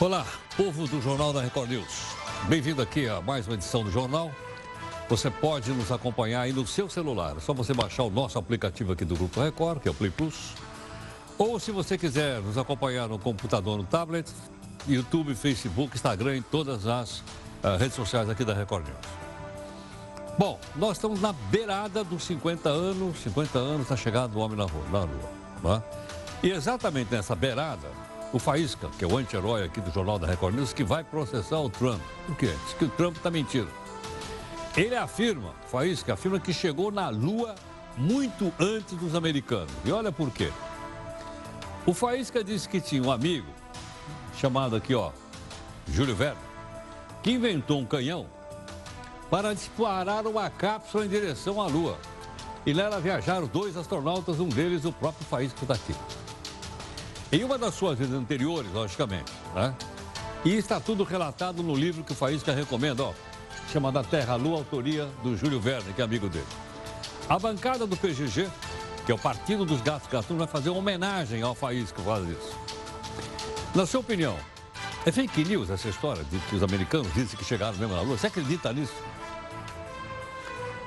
Olá, povo do Jornal da Record News. Bem-vindo aqui a mais uma edição do Jornal. Você pode nos acompanhar aí no seu celular. É só você baixar o nosso aplicativo aqui do Grupo Record, que é o Play Plus. Ou se você quiser nos acompanhar no computador, no tablet, YouTube, Facebook, Instagram e todas as uh, redes sociais aqui da Record News. Bom, nós estamos na beirada dos 50 anos, 50 anos da chegada do homem na, rua, na Lua. Né? E exatamente nessa beirada, o Faísca, que é o anti-herói aqui do Jornal da Record News, que vai processar o Trump. Por quê? Diz que o Trump está mentindo. Ele afirma, Faísca, afirma que chegou na Lua muito antes dos americanos. E olha por quê. O Faísca disse que tinha um amigo, chamado aqui, ó, Júlio Verne, que inventou um canhão para disparar uma cápsula em direção à Lua. E nela viajaram dois astronautas, um deles o próprio Faísca daqui. Em uma das suas vidas anteriores, logicamente, né? E está tudo relatado no livro que o Faísca recomenda, ó, chamado A Terra, Lua, autoria do Júlio Verne, que é amigo dele. A bancada do PGG, que é o Partido dos Gatos Gatunos, vai fazer uma homenagem ao Faísca, faz isso. Na sua opinião, é fake news essa história de que os americanos dizem que chegaram mesmo na Lua? Você acredita nisso?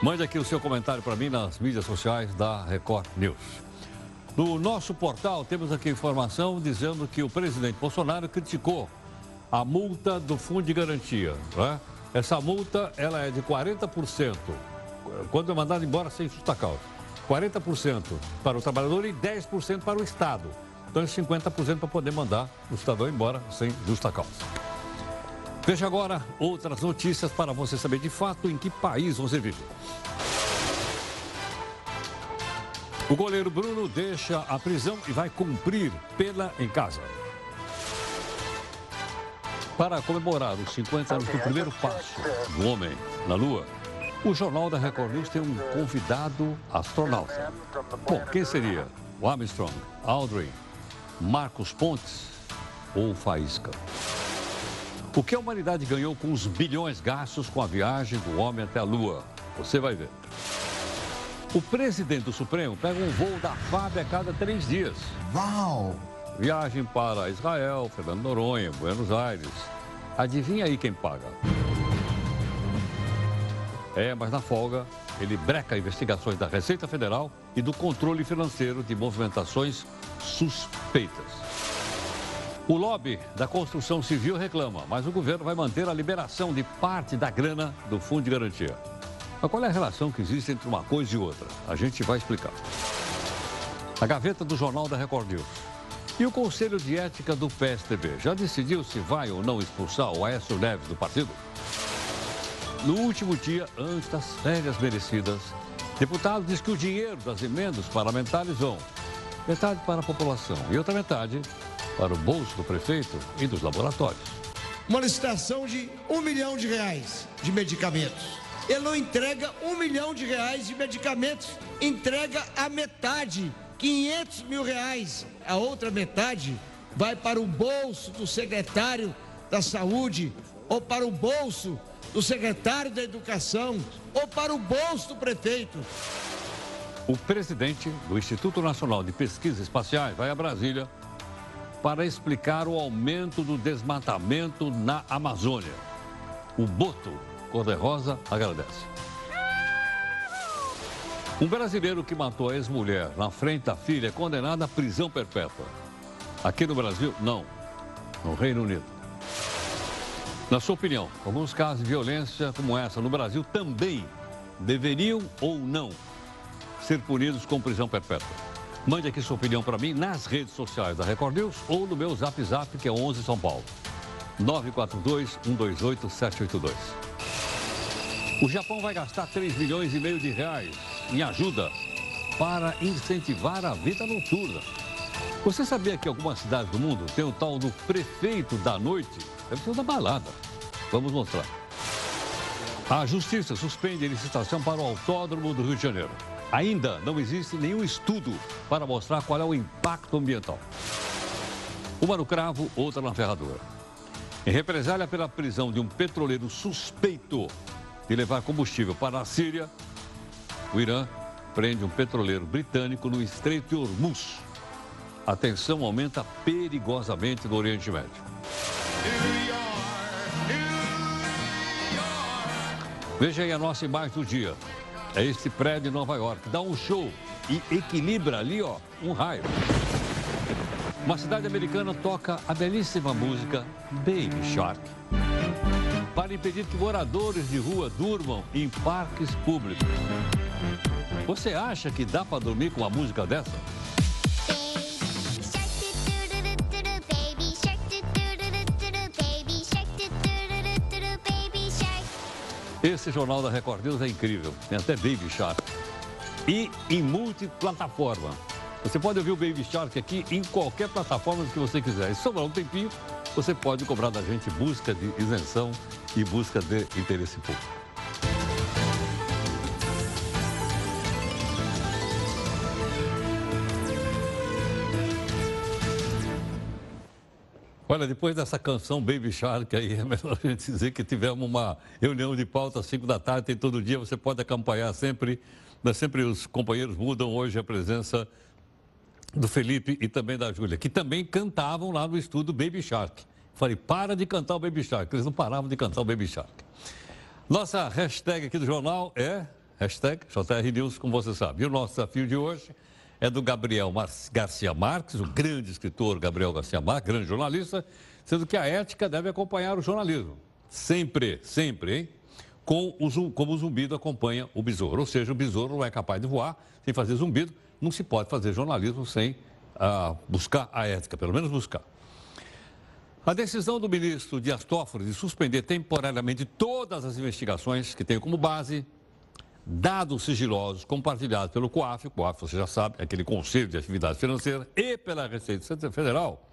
Mande aqui o seu comentário para mim nas mídias sociais da Record News. No nosso portal temos aqui informação dizendo que o presidente Bolsonaro criticou a multa do Fundo de Garantia. Né? Essa multa ela é de 40% quando é mandado embora sem justa causa. 40% para o trabalhador e 10% para o Estado. Então é 50% para poder mandar o cidadão embora sem justa causa. Veja agora outras notícias para você saber de fato em que país você vive. O goleiro Bruno deixa a prisão e vai cumprir pena em casa. Para comemorar os 50 anos do primeiro passo do homem na Lua, o Jornal da Record News tem um convidado astronauta. Bom, quem seria? O Armstrong, Aldrin, Marcos Pontes ou Faísca? O que a humanidade ganhou com os bilhões gastos com a viagem do homem até a Lua? Você vai ver. O presidente do Supremo pega um voo da FAB a cada três dias. Uau! Viagem para Israel, Fernando Noronha, Buenos Aires. Adivinha aí quem paga? É, mas na folga, ele breca investigações da Receita Federal e do controle financeiro de movimentações suspeitas. O lobby da construção civil reclama, mas o governo vai manter a liberação de parte da grana do Fundo de Garantia. Mas qual é a relação que existe entre uma coisa e outra? A gente vai explicar. A gaveta do Jornal da Record News. E o Conselho de Ética do PSTB já decidiu se vai ou não expulsar o Aécio Neves do partido? No último dia, antes das férias merecidas, deputado diz que o dinheiro das emendas parlamentares vão metade para a população e outra metade para o bolso do prefeito e dos laboratórios. Uma licitação de um milhão de reais de medicamentos ele não entrega um milhão de reais de medicamentos, entrega a metade, 500 mil reais. A outra metade vai para o bolso do secretário da Saúde, ou para o bolso do secretário da Educação, ou para o bolso do prefeito. O presidente do Instituto Nacional de Pesquisas Espaciais vai a Brasília para explicar o aumento do desmatamento na Amazônia. O Boto Cor-de-Rosa agradece. Um brasileiro que matou a ex-mulher na frente da filha é condenado à prisão perpétua. Aqui no Brasil, não. No Reino Unido. Na sua opinião, alguns casos de violência como essa no Brasil também deveriam ou não ser punidos com prisão perpétua? Mande aqui sua opinião para mim nas redes sociais da Record News ou no meu Zap Zap, que é 11 São Paulo. 942 128 782. O Japão vai gastar 3 milhões e meio de reais em ajuda para incentivar a vida noturna. Você sabia que algumas cidades do mundo tem o tal do prefeito da noite? Deve ser da balada. Vamos mostrar. A justiça suspende a licitação para o autódromo do Rio de Janeiro. Ainda não existe nenhum estudo para mostrar qual é o impacto ambiental. Uma no cravo, outra na ferradura. Em represália pela prisão de um petroleiro suspeito de levar combustível para a Síria, o Irã prende um petroleiro britânico no Estreito de Hormuz. A tensão aumenta perigosamente no Oriente Médio. Veja aí a nossa imagem do dia. É este prédio em Nova York. Dá um show e equilibra ali, ó, um raio. Uma cidade americana toca a belíssima música Baby Shark para impedir que moradores de rua durmam em parques públicos. Você acha que dá para dormir com uma música dessa? Esse Jornal da Record News é incrível. Tem até Baby Shark. E em multiplataforma. Você pode ouvir o Baby Shark aqui em qualquer plataforma que você quiser. E sobrar um tempinho, você pode cobrar da gente busca de isenção e busca de interesse público. Olha, depois dessa canção Baby Shark aí, é melhor a gente dizer que tivemos uma reunião de pauta às 5 da tarde, tem todo dia, você pode acompanhar sempre, mas sempre os companheiros mudam hoje a presença do Felipe e também da Júlia, que também cantavam lá no estúdio Baby Shark. Falei, para de cantar o Baby Shark, eles não paravam de cantar o Baby Shark. Nossa hashtag aqui do jornal é hashtag JR News, como você sabe. E o nosso desafio de hoje é do Gabriel Mar Garcia Marques, o grande escritor Gabriel Garcia Marques, grande jornalista, sendo que a ética deve acompanhar o jornalismo. Sempre, sempre, hein? Com o, como o zumbido acompanha o besouro. Ou seja, o besouro não é capaz de voar sem fazer zumbido. Não se pode fazer jornalismo sem ah, buscar a ética, pelo menos buscar. A decisão do ministro Dias Toffoli de suspender temporariamente todas as investigações que tem como base dados sigilosos compartilhados pelo COAF, o COAF você já sabe, é aquele Conselho de Atividade Financeira, e pela Receita Federal,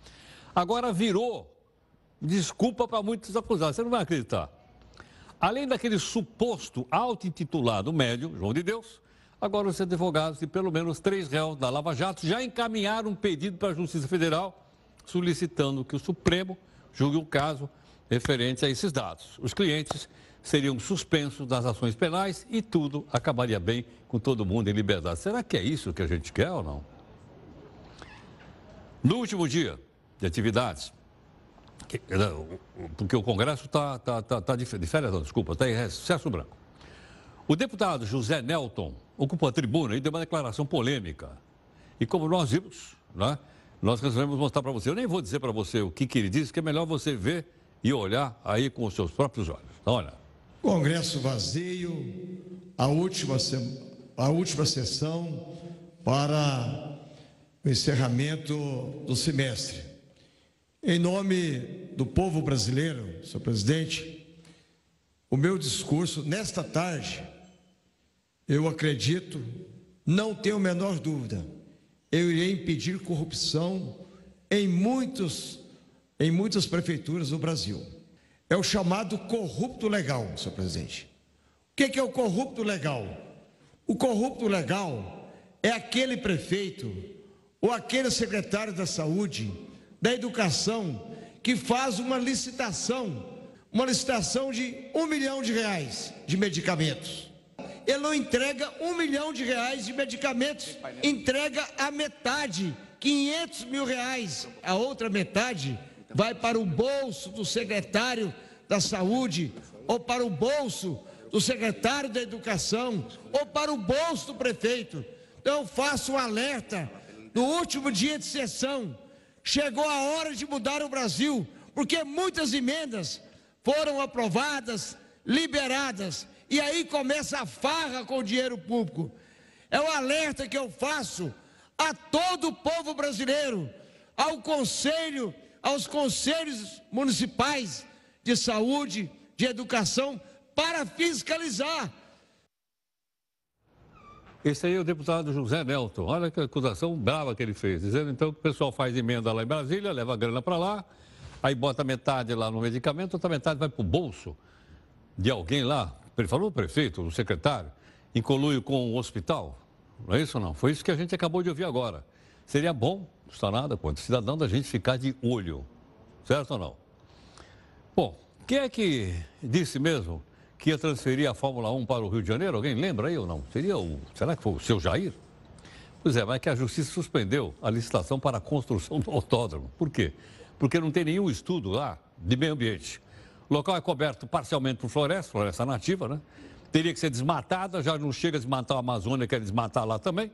agora virou desculpa para muitos acusados. Você não vai acreditar. Além daquele suposto auto-intitulado médio, João de Deus, agora os advogados de pelo menos três réus da Lava Jato já encaminharam um pedido para a Justiça Federal solicitando que o Supremo julgue o caso referente a esses dados. Os clientes seriam suspensos das ações penais e tudo acabaria bem com todo mundo em liberdade. Será que é isso que a gente quer ou não? No último dia de atividades, porque o Congresso está tá, tá, tá de férias, não, desculpa, está em recesso branco. O deputado José Nelton ocupou a tribuna e deu uma declaração polêmica. E como nós vimos, né, nós resolvemos mostrar para você. Eu nem vou dizer para você o que, que ele disse, que é melhor você ver e olhar aí com os seus próprios olhos. Então, olha. Congresso vazio, a última, a última sessão para o encerramento do semestre. Em nome do povo brasileiro, senhor presidente, o meu discurso nesta tarde, eu acredito, não tenho a menor dúvida, eu irei impedir corrupção em muitos, em muitas prefeituras do Brasil é o chamado corrupto legal, senhor presidente. O que é o corrupto legal? O corrupto legal é aquele prefeito ou aquele secretário da saúde, da educação, que faz uma licitação, uma licitação de um milhão de reais de medicamentos. Ele não entrega um milhão de reais de medicamentos, entrega a metade, 500 mil reais. A outra metade vai para o bolso do secretário da Saúde, ou para o bolso do secretário da Educação, ou para o bolso do prefeito. Então, eu faço um alerta. No último dia de sessão, chegou a hora de mudar o Brasil, porque muitas emendas foram aprovadas, liberadas, e aí começa a farra com o dinheiro público. É o alerta que eu faço a todo o povo brasileiro, ao conselho aos conselhos municipais de saúde, de educação, para fiscalizar. Esse aí é o deputado José Nelton. Olha que acusação brava que ele fez, dizendo então que o pessoal faz emenda lá em Brasília, leva a grana para lá, aí bota metade lá no medicamento, outra metade vai para o bolso de alguém lá. Ele falou o prefeito, o secretário, em conluio com o hospital. Não é isso não? Foi isso que a gente acabou de ouvir agora. Seria bom não está nada quanto cidadão da gente ficar de olho. Certo ou não? Bom, quem é que disse mesmo que ia transferir a Fórmula 1 para o Rio de Janeiro? Alguém lembra aí ou não? Seria o. Será que foi o seu Jair? Pois é, mas que a justiça suspendeu a licitação para a construção do autódromo. Por quê? Porque não tem nenhum estudo lá de meio ambiente. O local é coberto parcialmente por floresta, floresta nativa, né? Teria que ser desmatada, já não chega a desmatar a Amazônia, quer desmatar lá também.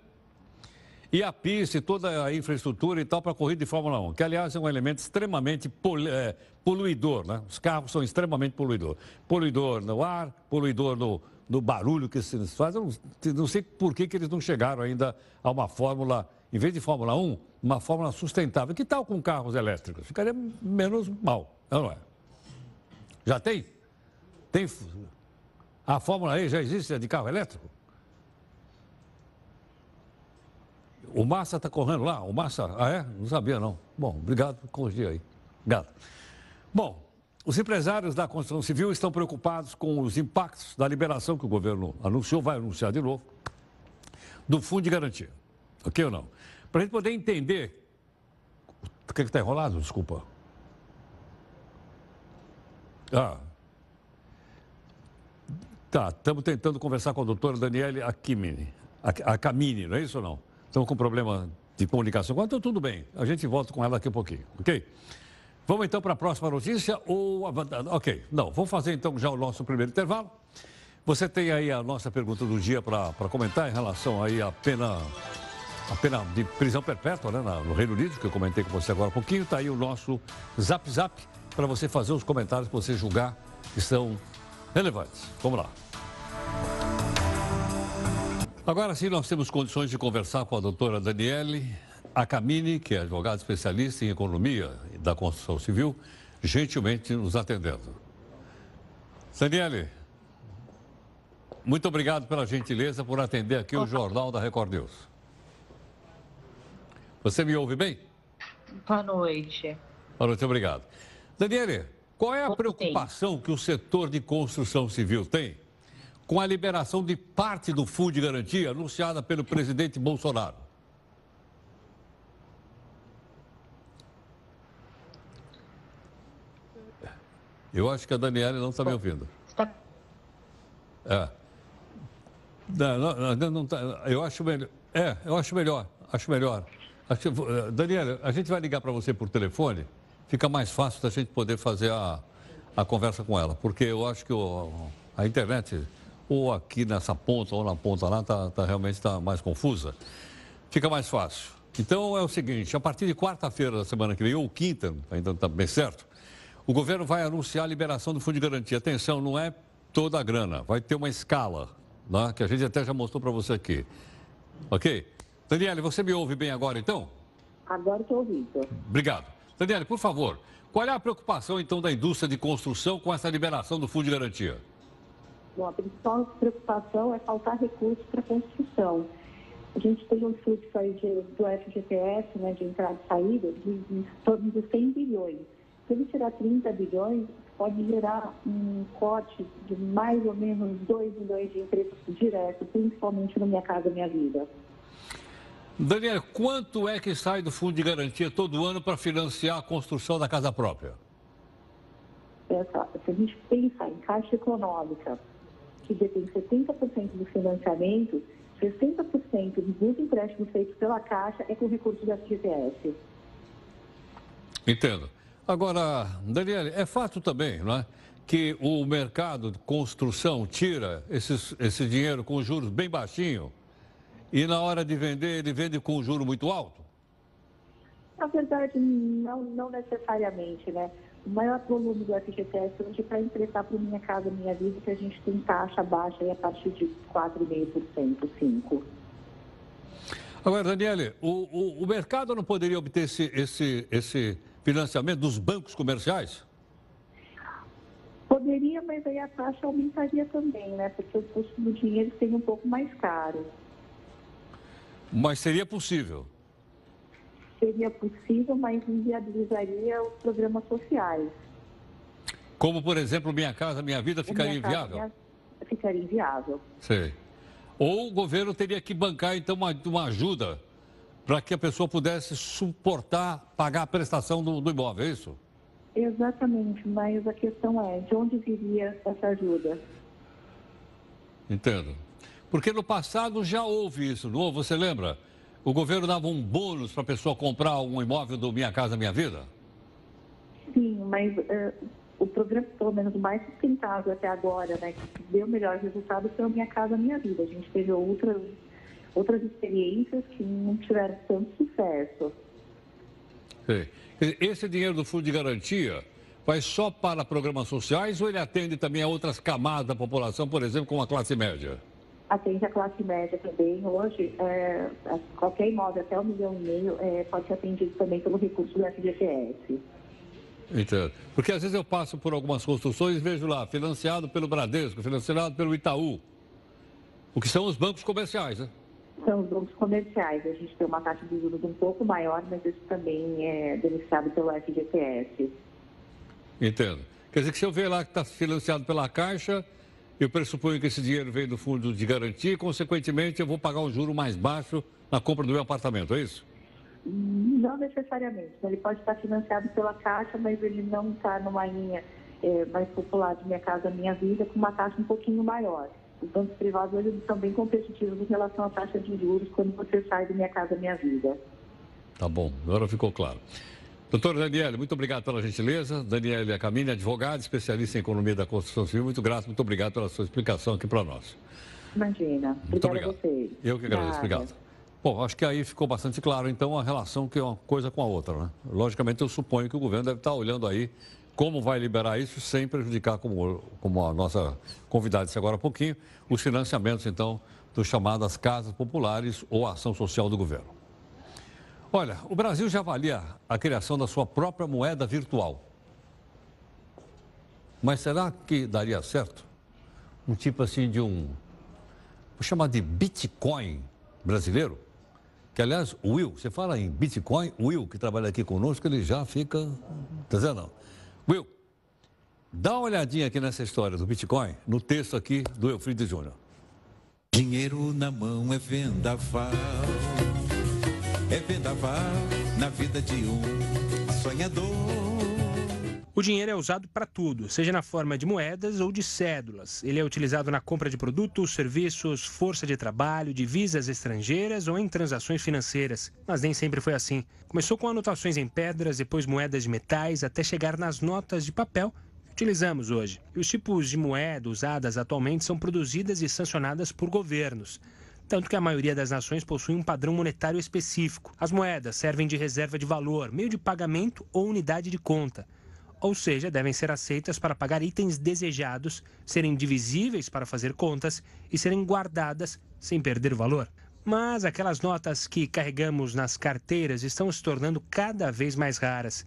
E a pista e toda a infraestrutura e tal para a corrida de Fórmula 1, que aliás é um elemento extremamente é, poluidor, né? Os carros são extremamente poluidor. Poluidor no ar, poluidor no, no barulho que se faz. Eu não, não sei por que, que eles não chegaram ainda a uma fórmula, em vez de Fórmula 1, uma fórmula sustentável. Que tal com carros elétricos? Ficaria menos mal, não é? Já tem? Tem. A Fórmula E já existe de carro elétrico? O Massa está correndo lá? O Massa, ah é? Não sabia não. Bom, obrigado por corrigir aí. Obrigado. Bom, os empresários da construção civil estão preocupados com os impactos da liberação que o governo anunciou, vai anunciar de novo, do fundo de garantia. Ok ou não? Para a gente poder entender. O que está enrolado? Desculpa. Ah. Tá, estamos tentando conversar com a doutora Daniele Akimini. Akamini, não é isso ou não? Estamos com problema de comunicação. Então, tudo bem. A gente volta com ela daqui a pouquinho, ok? Vamos então para a próxima notícia ou... Ok, não. Vamos fazer então já o nosso primeiro intervalo. Você tem aí a nossa pergunta do dia para comentar em relação aí à pena, a pena de prisão perpétua né, no Reino Unido, que eu comentei com você agora há pouquinho. Está aí o nosso Zap Zap para você fazer os comentários que você julgar que são relevantes. Vamos lá. Agora sim, nós temos condições de conversar com a doutora Daniele Acamini, que é advogada especialista em economia da construção civil, gentilmente nos atendendo. Daniele, muito obrigado pela gentileza por atender aqui o Jornal da Record News. Você me ouve bem? Boa noite. Boa noite, obrigado. Daniele, qual é a preocupação que o setor de construção civil tem com a liberação de parte do fundo de garantia anunciada pelo presidente Bolsonaro? Eu acho que a Daniela não está me ouvindo. É. Não, não, não, não tá, eu acho melhor. É, eu acho melhor. Acho melhor. Acho, eh, Daniela, a gente vai ligar para você por telefone. Fica mais fácil da gente poder fazer a, a conversa com ela. Porque eu acho que o, a internet ou aqui nessa ponta ou na ponta lá, tá, tá realmente está mais confusa. Fica mais fácil. Então é o seguinte, a partir de quarta-feira da semana que vem, ou quinta, ainda está bem certo, o governo vai anunciar a liberação do fundo de garantia. Atenção, não é toda a grana, vai ter uma escala, né, que a gente até já mostrou para você aqui. Ok? Daniele, você me ouve bem agora então? Agora estou ouvindo. Obrigado. Daniele, por favor, qual é a preocupação então da indústria de construção com essa liberação do fundo de garantia? Bom, a principal preocupação é faltar recursos para construção. A gente tem um fluxo aí de, do FGTS, né, de entrada e saída, de, de torno de 100 bilhões. Se ele tirar 30 bilhões, pode gerar um corte de mais ou menos 2 bilhões de empregos direto, principalmente no Minha Casa Minha Vida. Daniel, quanto é que sai do fundo de garantia todo ano para financiar a construção da casa própria? Essa, se a gente pensar em caixa econômica, que detém 70% do financiamento, 60% dos empréstimos feitos pela Caixa é com recursos da FGTS. Entendo. Agora, Daniele, é fato também, não é? Que o mercado de construção tira esses, esse dinheiro com juros bem baixinho e na hora de vender ele vende com juro muito alto? Na verdade, não, não necessariamente, né? O maior volume do FGTS hoje é para emprestar para Minha Casa Minha Vida, que a gente tem taxa baixa aí a partir de 4,5%, 5%. Agora, Daniele, o, o, o, mercado não poderia obter esse, esse, esse financiamento dos bancos comerciais? Poderia, mas aí a taxa aumentaria também, né? Porque o custo do dinheiro seria um pouco mais caro. Mas seria possível? seria possível, mas inviabilizaria os programas sociais. Como, por exemplo, Minha Casa Minha Vida ficaria minha inviável? Minha... Ficaria inviável. Sei. Ou o governo teria que bancar, então, uma, uma ajuda para que a pessoa pudesse suportar, pagar a prestação do, do imóvel, é isso? Exatamente, mas a questão é, de onde viria essa ajuda? Entendo. Porque no passado já houve isso, não? Você lembra? o governo dava um bônus para a pessoa comprar um imóvel do Minha Casa Minha Vida? Sim, mas uh, o programa, pelo menos o mais sustentável até agora, né, que deu melhor resultado foi o Minha Casa Minha Vida. A gente teve outras, outras experiências que não tiveram tanto sucesso. Esse dinheiro do Fundo de Garantia vai só para programas sociais ou ele atende também a outras camadas da população, por exemplo, como a classe média? Atende a classe média também. Hoje, é, qualquer imóvel até um milhão e meio é, pode ser atendido também pelo recurso do FGTS. Entendo. Porque às vezes eu passo por algumas construções e vejo lá, financiado pelo Bradesco, financiado pelo Itaú, o que são os bancos comerciais, né? São os bancos comerciais. A gente tem uma taxa de juros um pouco maior, mas isso também é beneficiado pelo FGTS. Entendo. Quer dizer que se eu ver lá que está financiado pela Caixa, eu pressuponho que esse dinheiro veio do fundo de garantia e, consequentemente, eu vou pagar um juro mais baixo na compra do meu apartamento, é isso? Não necessariamente. Ele pode estar financiado pela Caixa, mas ele não está numa linha é, mais popular de Minha Casa Minha Vida, com uma taxa um pouquinho maior. Os bancos privados eles são bem competitivos em relação à taxa de juros quando você sai do Minha Casa Minha Vida. Tá bom, agora ficou claro. Doutor Daniele, muito obrigado pela gentileza. Daniele Acamini, advogada, especialista em economia da construção civil. Muito grato, muito obrigado pela sua explicação aqui para nós. Imagina. Muito obrigado. Eu que agradeço, obrigado. Bom, acho que aí ficou bastante claro, então, a relação que é uma coisa com a outra, né? Logicamente, eu suponho que o governo deve estar olhando aí como vai liberar isso sem prejudicar, como, como a nossa convidada disse agora há pouquinho, os financiamentos, então, dos chamadas casas populares ou ação social do governo. Olha, o Brasil já avalia a criação da sua própria moeda virtual. Mas será que daria certo? Um tipo assim de um, vou chamar de Bitcoin brasileiro? Que, aliás, o Will, você fala em Bitcoin, o Will, que trabalha aqui conosco, ele já fica. Tá dizendo? Will, dá uma olhadinha aqui nessa história do Bitcoin, no texto aqui do Eufrido Júnior. Dinheiro na mão é vendaval, é vendaval na vida de um sonhador. O dinheiro é usado para tudo, seja na forma de moedas ou de cédulas. Ele é utilizado na compra de produtos, serviços, força de trabalho, divisas estrangeiras ou em transações financeiras. Mas nem sempre foi assim. Começou com anotações em pedras, depois moedas de metais, até chegar nas notas de papel que utilizamos hoje. E os tipos de moeda usadas atualmente são produzidas e sancionadas por governos tanto que a maioria das nações possui um padrão monetário específico. As moedas servem de reserva de valor, meio de pagamento ou unidade de conta ou seja, devem ser aceitas para pagar itens desejados, serem divisíveis para fazer contas e serem guardadas sem perder valor. Mas aquelas notas que carregamos nas carteiras estão se tornando cada vez mais raras.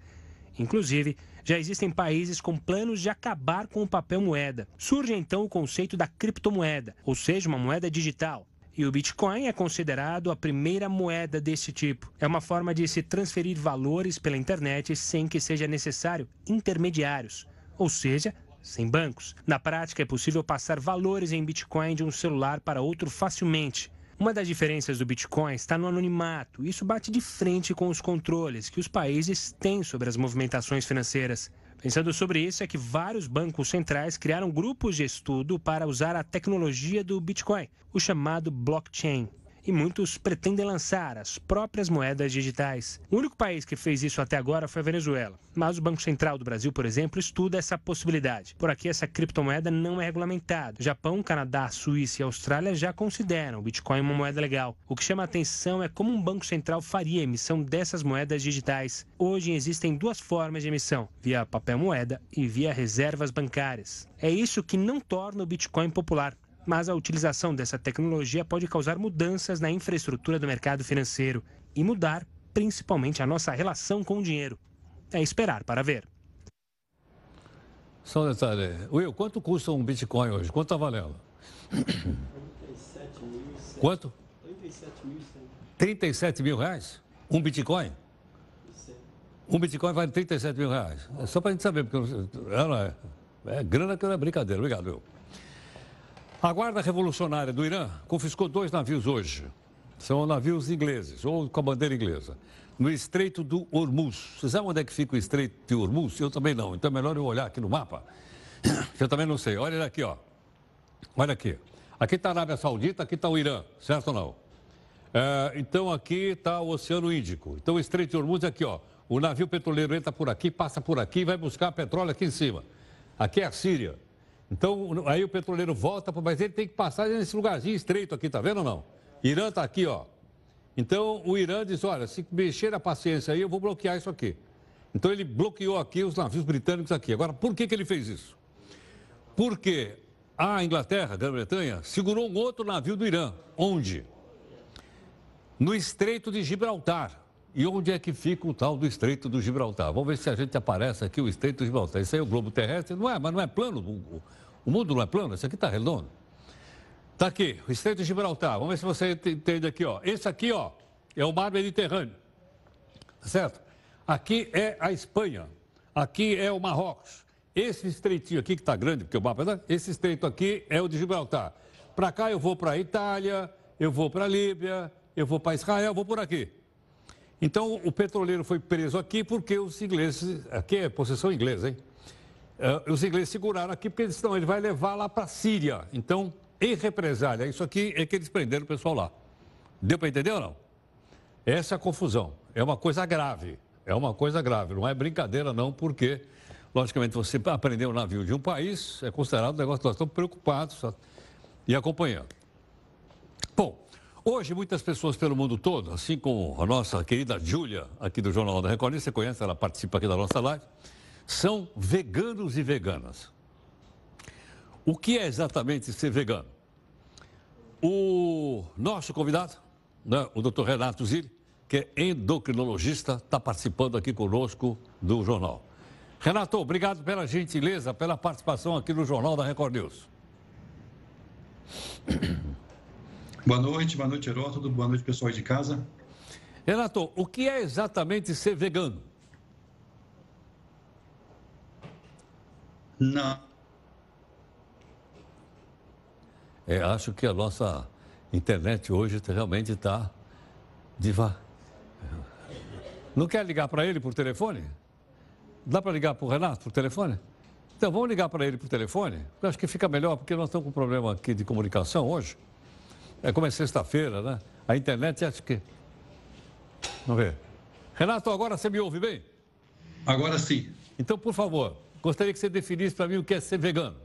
Inclusive, já existem países com planos de acabar com o papel moeda. Surge então o conceito da criptomoeda, ou seja, uma moeda digital. E o Bitcoin é considerado a primeira moeda desse tipo. É uma forma de se transferir valores pela internet sem que seja necessário intermediários, ou seja, sem bancos. Na prática, é possível passar valores em Bitcoin de um celular para outro facilmente. Uma das diferenças do Bitcoin está no anonimato. Isso bate de frente com os controles que os países têm sobre as movimentações financeiras. Pensando sobre isso, é que vários bancos centrais criaram grupos de estudo para usar a tecnologia do Bitcoin, o chamado blockchain e muitos pretendem lançar as próprias moedas digitais. O único país que fez isso até agora foi a Venezuela, mas o Banco Central do Brasil, por exemplo, estuda essa possibilidade. Por aqui, essa criptomoeda não é regulamentada. Japão, Canadá, Suíça e Austrália já consideram o Bitcoin uma moeda legal. O que chama a atenção é como um banco central faria a emissão dessas moedas digitais. Hoje existem duas formas de emissão: via papel moeda e via reservas bancárias. É isso que não torna o Bitcoin popular mas a utilização dessa tecnologia pode causar mudanças na infraestrutura do mercado financeiro e mudar principalmente a nossa relação com o dinheiro. É esperar para ver. Só um detalhe. Will, quanto custa um Bitcoin hoje? Quanto está valendo? 37 mil. Quanto? 37 mil. 37 mil reais? Um Bitcoin? Um Bitcoin vale 37 mil reais. É só para a gente saber, porque ela é, é grana que não é brincadeira. Obrigado, Will. A Guarda Revolucionária do Irã confiscou dois navios hoje. São navios ingleses, ou com a bandeira inglesa, no Estreito do Hormuz. Você sabe onde é que fica o Estreito de Hormuz? Eu também não, então é melhor eu olhar aqui no mapa. Eu também não sei. Olha aqui, ó. Olha aqui. Aqui está a Arábia Saudita, aqui está o Irã, certo ou não? É, então aqui está o Oceano Índico. Então o Estreito de Hormuz é aqui, ó. O navio petroleiro entra por aqui, passa por aqui e vai buscar petróleo aqui em cima. Aqui é a Síria. Então, aí o petroleiro volta, mas ele tem que passar nesse lugarzinho estreito aqui, tá vendo ou não? Irã está aqui, ó. Então, o Irã diz, olha, se mexer a paciência aí, eu vou bloquear isso aqui. Então, ele bloqueou aqui os navios britânicos aqui. Agora, por que, que ele fez isso? Porque a Inglaterra, a Grã-Bretanha, segurou um outro navio do Irã. Onde? No Estreito de Gibraltar. E onde é que fica o tal do Estreito do Gibraltar? Vamos ver se a gente aparece aqui, o Estreito do Gibraltar. Isso aí é o globo terrestre. Não é, mas não é plano. O, o mundo não é plano, isso aqui está redondo. Está aqui, o Estreito de Gibraltar. Vamos ver se você entende aqui, ó. Esse aqui, ó, é o mar Mediterrâneo. Tá certo? Aqui é a Espanha. Aqui é o Marrocos. Esse estreitinho aqui, que está grande, porque o mapa, né? esse estreito aqui é o de Gibraltar. Para cá eu vou para a Itália, eu vou para a Líbia, eu vou para Israel, vou por aqui. Então, o petroleiro foi preso aqui porque os ingleses, aqui é possessão inglesa, hein? Uh, os ingleses seguraram aqui porque eles estão, ele vai levar lá para a Síria. Então, em represália, isso aqui é que eles prenderam o pessoal lá. Deu para entender ou não? Essa é a confusão. É uma coisa grave. É uma coisa grave. Não é brincadeira, não, porque, logicamente, você aprender o um navio de um país é considerado um negócio que nós estamos preocupados e acompanhando. Bom, Hoje, muitas pessoas pelo mundo todo, assim como a nossa querida Júlia, aqui do Jornal da Record, você conhece, ela participa aqui da nossa live, são veganos e veganas. O que é exatamente ser vegano? O nosso convidado, né, o Dr. Renato Zilli, que é endocrinologista, está participando aqui conosco do jornal. Renato, obrigado pela gentileza, pela participação aqui no Jornal da Record News. Boa noite, boa noite, Heródoto, boa noite, pessoal de casa. Renato, o que é exatamente ser vegano? Não. É, acho que a nossa internet hoje realmente está devagar. Não quer ligar para ele por telefone? Dá para ligar para o Renato por telefone? Então vamos ligar para ele por telefone? Eu acho que fica melhor, porque nós estamos com um problema aqui de comunicação hoje. É como é sexta-feira, né? A internet acho que. Vamos ver. Renato, agora você me ouve bem? Agora sim. Então, por favor, gostaria que você definisse para mim o que é ser vegano.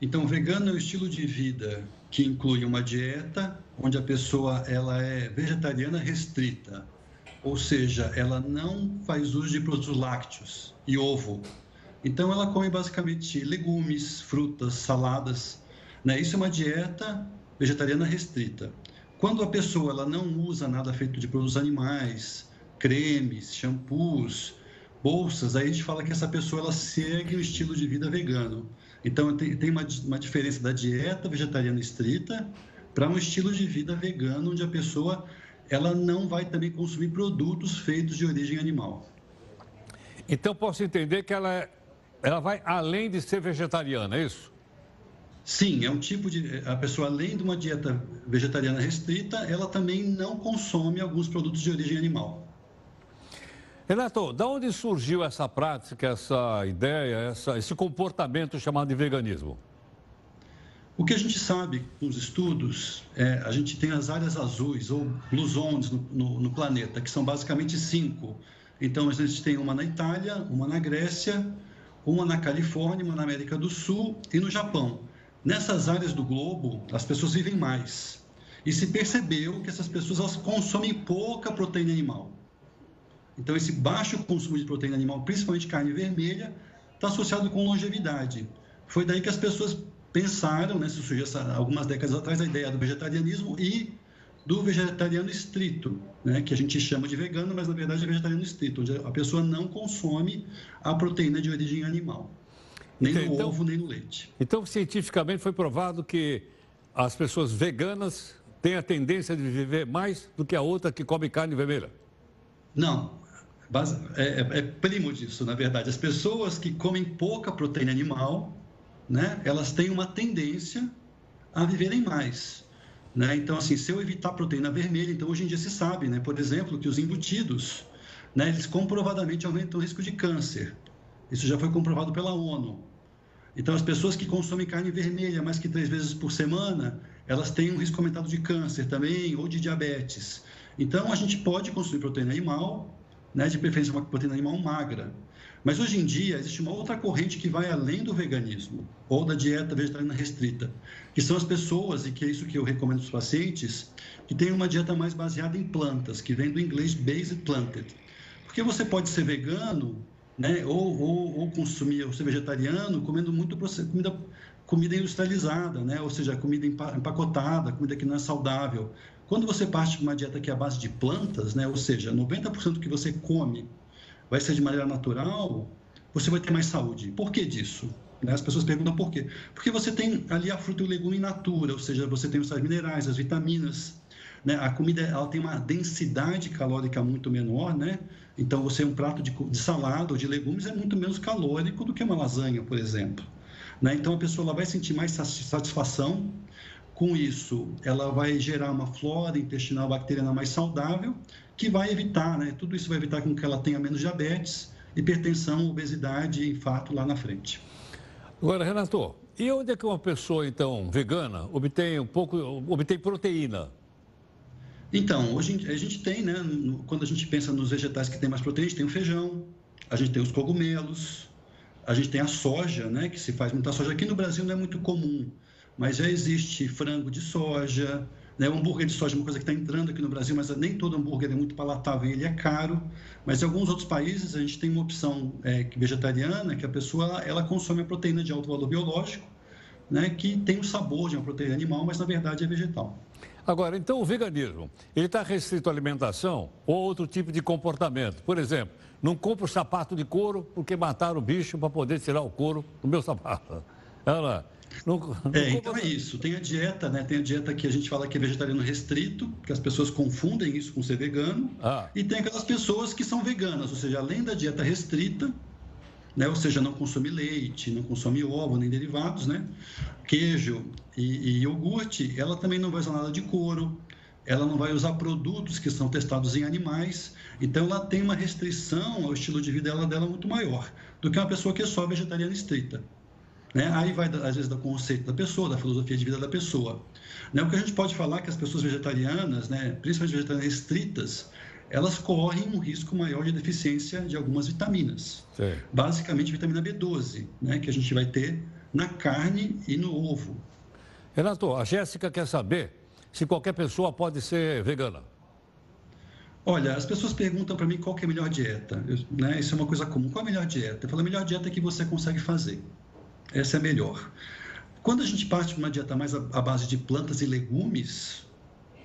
Então, vegano é um estilo de vida que inclui uma dieta onde a pessoa ela é vegetariana restrita, ou seja, ela não faz uso de produtos lácteos e ovo. Então, ela come basicamente legumes, frutas, saladas. Né? Isso é uma dieta vegetariana restrita. Quando a pessoa ela não usa nada feito de produtos animais, cremes, shampoos, bolsas, aí a gente fala que essa pessoa ela segue o estilo de vida vegano. Então tem, uma, uma diferença da dieta vegetariana estrita para um estilo de vida vegano, onde a pessoa ela não vai também consumir produtos feitos de origem animal. Então posso entender que ela, é, ela vai além de ser vegetariana, é isso? Sim, é um tipo de. A pessoa, além de uma dieta vegetariana restrita, ela também não consome alguns produtos de origem animal. Renato, da onde surgiu essa prática, essa ideia, essa, esse comportamento chamado de veganismo? O que a gente sabe com os estudos, é, a gente tem as áreas azuis ou blue zones no, no, no planeta, que são basicamente cinco. Então, a gente tem uma na Itália, uma na Grécia, uma na Califórnia, uma na América do Sul e no Japão. Nessas áreas do globo, as pessoas vivem mais. E se percebeu que essas pessoas elas consomem pouca proteína animal. Então, esse baixo consumo de proteína animal, principalmente carne vermelha, está associado com longevidade. Foi daí que as pessoas pensaram, né, surgiu algumas décadas atrás, a ideia do vegetarianismo e do vegetariano estrito, né, que a gente chama de vegano, mas na verdade é vegetariano estrito, onde a pessoa não consome a proteína de origem animal nem no então, ovo, nem no leite. Então, cientificamente foi provado que as pessoas veganas têm a tendência de viver mais do que a outra que come carne vermelha? Não. É, é, é primo disso, na verdade. As pessoas que comem pouca proteína animal, né, elas têm uma tendência a viverem mais. Né? Então, assim, se eu evitar proteína vermelha, então hoje em dia se sabe, né, por exemplo, que os embutidos, né, eles comprovadamente aumentam o risco de câncer. Isso já foi comprovado pela ONU. Então, as pessoas que consomem carne vermelha mais que três vezes por semana, elas têm um risco aumentado de câncer também ou de diabetes. Então, a gente pode consumir proteína animal, né, de preferência uma proteína animal magra. Mas hoje em dia existe uma outra corrente que vai além do veganismo ou da dieta vegetariana restrita, que são as pessoas, e que é isso que eu recomendo aos pacientes, que têm uma dieta mais baseada em plantas, que vem do inglês based planted. Porque você pode ser vegano, né, ou, ou, ou consumir, ou ser vegetariano, comendo muito comida, comida industrializada, né, ou seja, comida empacotada, comida que não é saudável. Quando você parte de uma dieta que é a base de plantas, né, ou seja, 90% do que você come vai ser de maneira natural, você vai ter mais saúde. Por que disso? Né? As pessoas perguntam por quê. Porque você tem ali a fruta e o legume in natura, ou seja, você tem os sais minerais, as vitaminas. Né? A comida ela tem uma densidade calórica muito menor, né? Então, você um prato de, de salada ou de legumes é muito menos calórico do que uma lasanha, por exemplo. Né? Então, a pessoa ela vai sentir mais satisfação. Com isso, ela vai gerar uma flora intestinal bacteriana mais saudável que vai evitar, né? Tudo isso vai evitar com que ela tenha menos diabetes, hipertensão, obesidade e infarto lá na frente. Agora, Renato, e onde é que uma pessoa, então, vegana, obtém um pouco, obtém proteína? Então, hoje a gente tem, né? Quando a gente pensa nos vegetais que tem mais proteína, a gente tem o feijão, a gente tem os cogumelos, a gente tem a soja, né? Que se faz muita soja. Aqui no Brasil não é muito comum, mas já existe frango de soja, né? O hambúrguer de soja é uma coisa que está entrando aqui no Brasil, mas nem todo hambúrguer é muito palatável e ele é caro. Mas em alguns outros países a gente tem uma opção é, vegetariana, que a pessoa ela consome a proteína de alto valor biológico, né? que tem o sabor de uma proteína animal, mas na verdade é vegetal. Agora, então o veganismo, ele está restrito à alimentação ou outro tipo de comportamento? Por exemplo, não compro sapato de couro porque mataram o bicho para poder tirar o couro do meu sapato. Ela, não, não é, então é isso. Tem a dieta, né? Tem a dieta que a gente fala que é vegetariano restrito, que as pessoas confundem isso com ser vegano. Ah. E tem aquelas pessoas que são veganas, ou seja, além da dieta restrita, né? Ou seja, não consome leite, não consome ovo nem derivados, né? Queijo e, e iogurte, ela também não vai usar nada de couro, ela não vai usar produtos que são testados em animais, então ela tem uma restrição ao estilo de vida dela, dela muito maior do que uma pessoa que é só vegetariana estrita. Né? Aí vai, às vezes, do conceito da pessoa, da filosofia de vida da pessoa. Né? O que a gente pode falar é que as pessoas vegetarianas, né, principalmente vegetarianas estritas, elas correm um risco maior de deficiência de algumas vitaminas. Sim. Basicamente, vitamina B12, né, que a gente vai ter na carne e no ovo. Renato, a Jéssica quer saber se qualquer pessoa pode ser vegana. Olha, as pessoas perguntam para mim qual é a melhor dieta. Eu, né, isso é uma coisa comum. Qual é a melhor dieta? Eu falo, a melhor dieta é que você consegue fazer essa é melhor. Quando a gente parte para uma dieta mais à base de plantas e legumes,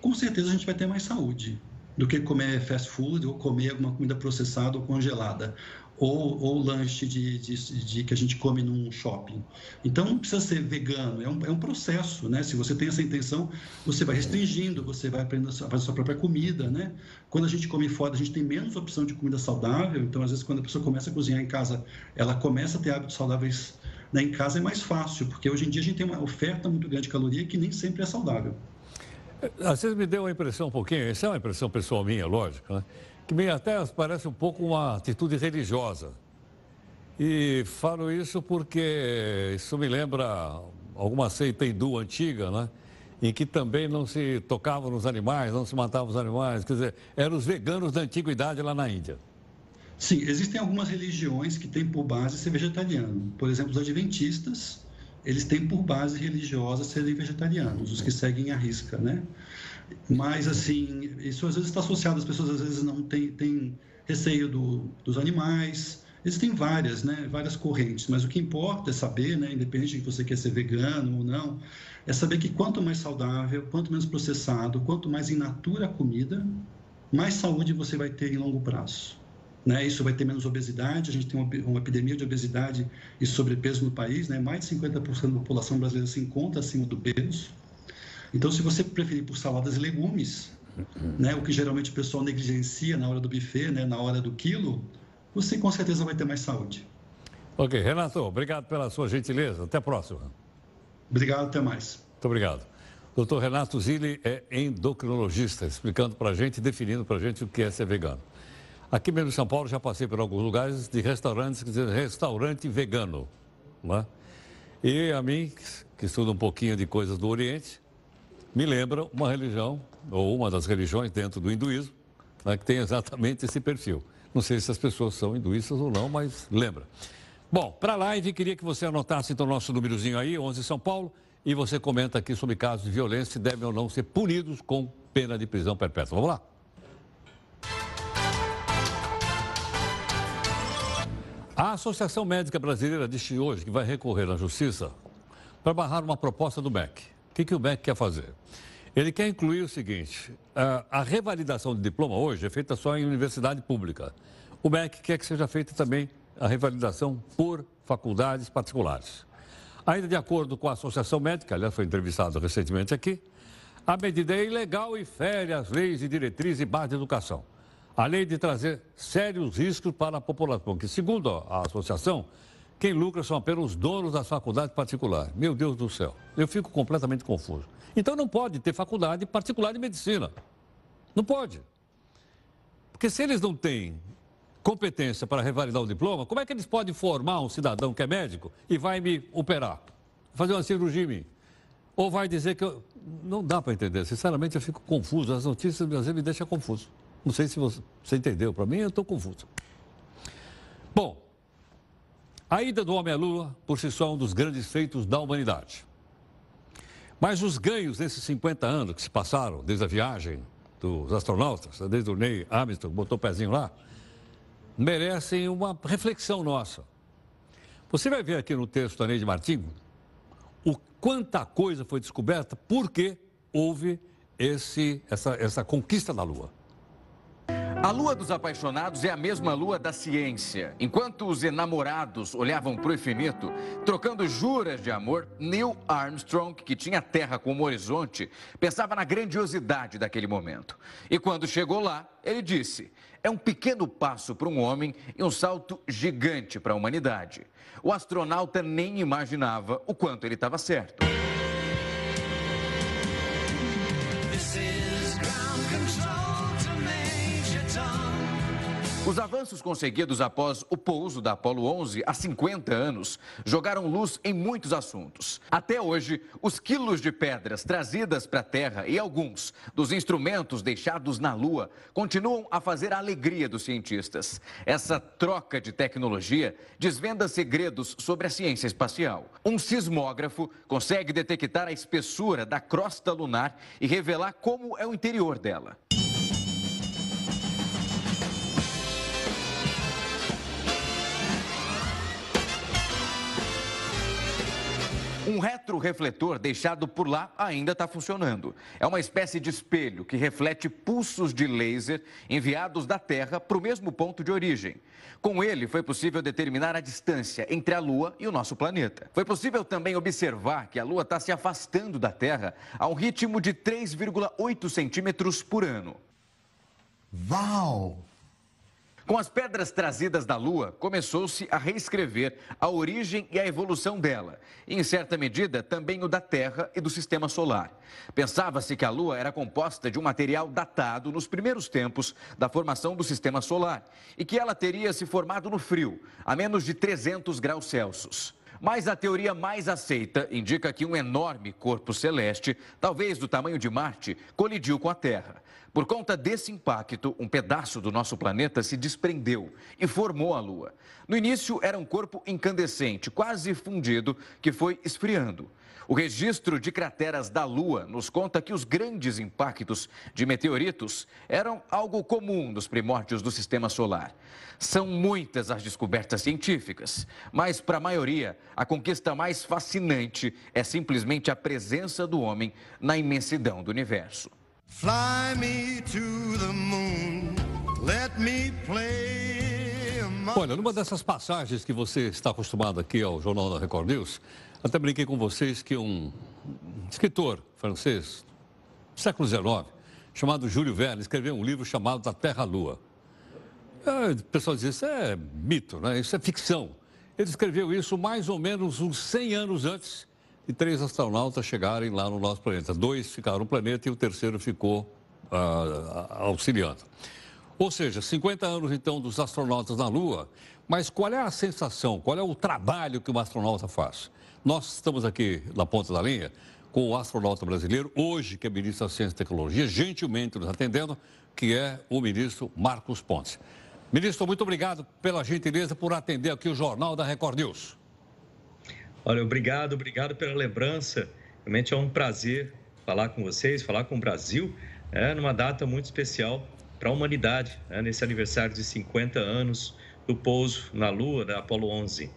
com certeza a gente vai ter mais saúde do que comer fast food ou comer alguma comida processada ou congelada ou, ou lanche de, de, de, que a gente come num shopping. Então, não precisa ser vegano, é um, é um processo, né? Se você tem essa intenção, você vai restringindo, você vai aprendendo a fazer a sua própria comida, né? Quando a gente come fora, a gente tem menos opção de comida saudável, então, às vezes, quando a pessoa começa a cozinhar em casa, ela começa a ter hábitos saudáveis né, em casa é mais fácil, porque hoje em dia a gente tem uma oferta muito grande de caloria que nem sempre é saudável. Às vezes me deu uma impressão um pouquinho, essa é uma impressão pessoal minha, lógico, né? Que me até parece um pouco uma atitude religiosa. E falo isso porque isso me lembra alguma seita hindu antiga, né? em que também não se tocava nos animais, não se matava os animais, quer dizer, eram os veganos da antiguidade lá na Índia. Sim, existem algumas religiões que têm por base ser vegetariano. Por exemplo, os adventistas, eles têm por base religiosa serem vegetarianos, os que seguem a risca, né? Mas, assim, isso às vezes está associado, as pessoas às vezes não têm, têm receio do, dos animais. Existem várias, né? Várias correntes, mas o que importa é saber, né? Independente de que você quer ser vegano ou não, é saber que quanto mais saudável, quanto menos processado, quanto mais in natura a comida, mais saúde você vai ter em longo prazo. Né? Isso vai ter menos obesidade. A gente tem uma, uma, epidemia de obesidade e sobrepeso no país. Né? Mais de 50% da população brasileira se encontra acima do peso. Então, se você preferir por saladas e legumes, né? o que geralmente o pessoal negligencia na hora do buffet, né? na hora do quilo, você com certeza vai ter mais saúde. Ok, Renato, obrigado pela sua gentileza. Até a próxima. Obrigado, até mais. Muito obrigado. Doutor Renato Zilli é endocrinologista, explicando para a gente, definindo para a gente o que é ser vegano. Aqui mesmo em São Paulo já passei por alguns lugares de restaurantes que dizem restaurante vegano. Né? E a mim, que estudo um pouquinho de coisas do Oriente, me lembra uma religião, ou uma das religiões dentro do hinduísmo, né, que tem exatamente esse perfil. Não sei se as pessoas são hinduístas ou não, mas lembra. Bom, para a live, queria que você anotasse então o nosso númerozinho aí, 11 São Paulo, e você comenta aqui sobre casos de violência se devem ou não ser punidos com pena de prisão perpétua. Vamos lá? A Associação Médica Brasileira disse hoje que vai recorrer à Justiça para barrar uma proposta do MEC. Que, que o MEC quer fazer? Ele quer incluir o seguinte: a, a revalidação de diploma hoje é feita só em universidade pública. O MEC quer que seja feita também a revalidação por faculdades particulares. Ainda de acordo com a Associação Médica, aliás, foi entrevistado recentemente aqui, a medida é ilegal e fere as leis e diretrizes e base de educação. Além de trazer sérios riscos para a população, que, segundo a associação, quem lucra são apenas os donos das faculdades particulares. Meu Deus do céu, eu fico completamente confuso. Então não pode ter faculdade particular de medicina. Não pode. Porque se eles não têm competência para revalidar o diploma, como é que eles podem formar um cidadão que é médico e vai me operar, fazer uma cirurgia em mim? Ou vai dizer que eu... Não dá para entender. Sinceramente, eu fico confuso. As notícias do Brasil me deixam confuso. Não sei se você, você entendeu. Para mim, eu estou confuso. Bom, a ida do homem à Lua, por si só, é um dos grandes feitos da humanidade. Mas os ganhos nesses 50 anos que se passaram, desde a viagem dos astronautas, desde o Neil Armstrong, botou o pezinho lá, merecem uma reflexão nossa. Você vai ver aqui no texto da Neide Martins o quanta coisa foi descoberta porque houve esse, essa, essa conquista da Lua. A lua dos apaixonados é a mesma lua da ciência. Enquanto os enamorados olhavam para o infinito, trocando juras de amor, Neil Armstrong, que tinha a Terra como horizonte, pensava na grandiosidade daquele momento. E quando chegou lá, ele disse: é um pequeno passo para um homem e um salto gigante para a humanidade. O astronauta nem imaginava o quanto ele estava certo. Os avanços conseguidos após o pouso da Apollo 11 há 50 anos jogaram luz em muitos assuntos. Até hoje, os quilos de pedras trazidas para a Terra e alguns dos instrumentos deixados na Lua continuam a fazer a alegria dos cientistas. Essa troca de tecnologia desvenda segredos sobre a ciência espacial. Um sismógrafo consegue detectar a espessura da crosta lunar e revelar como é o interior dela. Um retrorefletor deixado por lá ainda está funcionando. É uma espécie de espelho que reflete pulsos de laser enviados da Terra para o mesmo ponto de origem. Com ele, foi possível determinar a distância entre a Lua e o nosso planeta. Foi possível também observar que a Lua está se afastando da Terra a um ritmo de 3,8 centímetros por ano. Uau! Com as pedras trazidas da Lua, começou-se a reescrever a origem e a evolução dela, e, em certa medida, também o da Terra e do sistema solar. Pensava-se que a Lua era composta de um material datado nos primeiros tempos da formação do sistema solar e que ela teria se formado no frio, a menos de 300 graus Celsius. Mas a teoria mais aceita indica que um enorme corpo celeste, talvez do tamanho de Marte, colidiu com a Terra. Por conta desse impacto, um pedaço do nosso planeta se desprendeu e formou a Lua. No início, era um corpo incandescente, quase fundido, que foi esfriando. O registro de crateras da Lua nos conta que os grandes impactos de meteoritos eram algo comum nos primórdios do sistema solar. São muitas as descobertas científicas, mas para a maioria, a conquista mais fascinante é simplesmente a presença do homem na imensidão do universo. Fly me to the moon, let me play Olha, numa dessas passagens que você está acostumado aqui ao Jornal da Record News, até brinquei com vocês que um escritor francês, século XIX, chamado Júlio Verne, escreveu um livro chamado Da Terra-Lua. É, o pessoal diz, isso é mito, né? isso é ficção. Ele escreveu isso mais ou menos uns 100 anos antes e três astronautas chegarem lá no nosso planeta. Dois ficaram no planeta e o terceiro ficou uh, auxiliando. Ou seja, 50 anos então dos astronautas na Lua, mas qual é a sensação, qual é o trabalho que o astronauta faz? Nós estamos aqui na ponta da linha com o astronauta brasileiro, hoje que é ministro da Ciência e Tecnologia, gentilmente nos atendendo, que é o ministro Marcos Pontes. Ministro, muito obrigado pela gentileza por atender aqui o Jornal da Record News. Olha, obrigado, obrigado pela lembrança. Realmente é um prazer falar com vocês, falar com o Brasil, é, numa data muito especial para a humanidade, né, nesse aniversário de 50 anos do pouso na Lua da Apolo 11.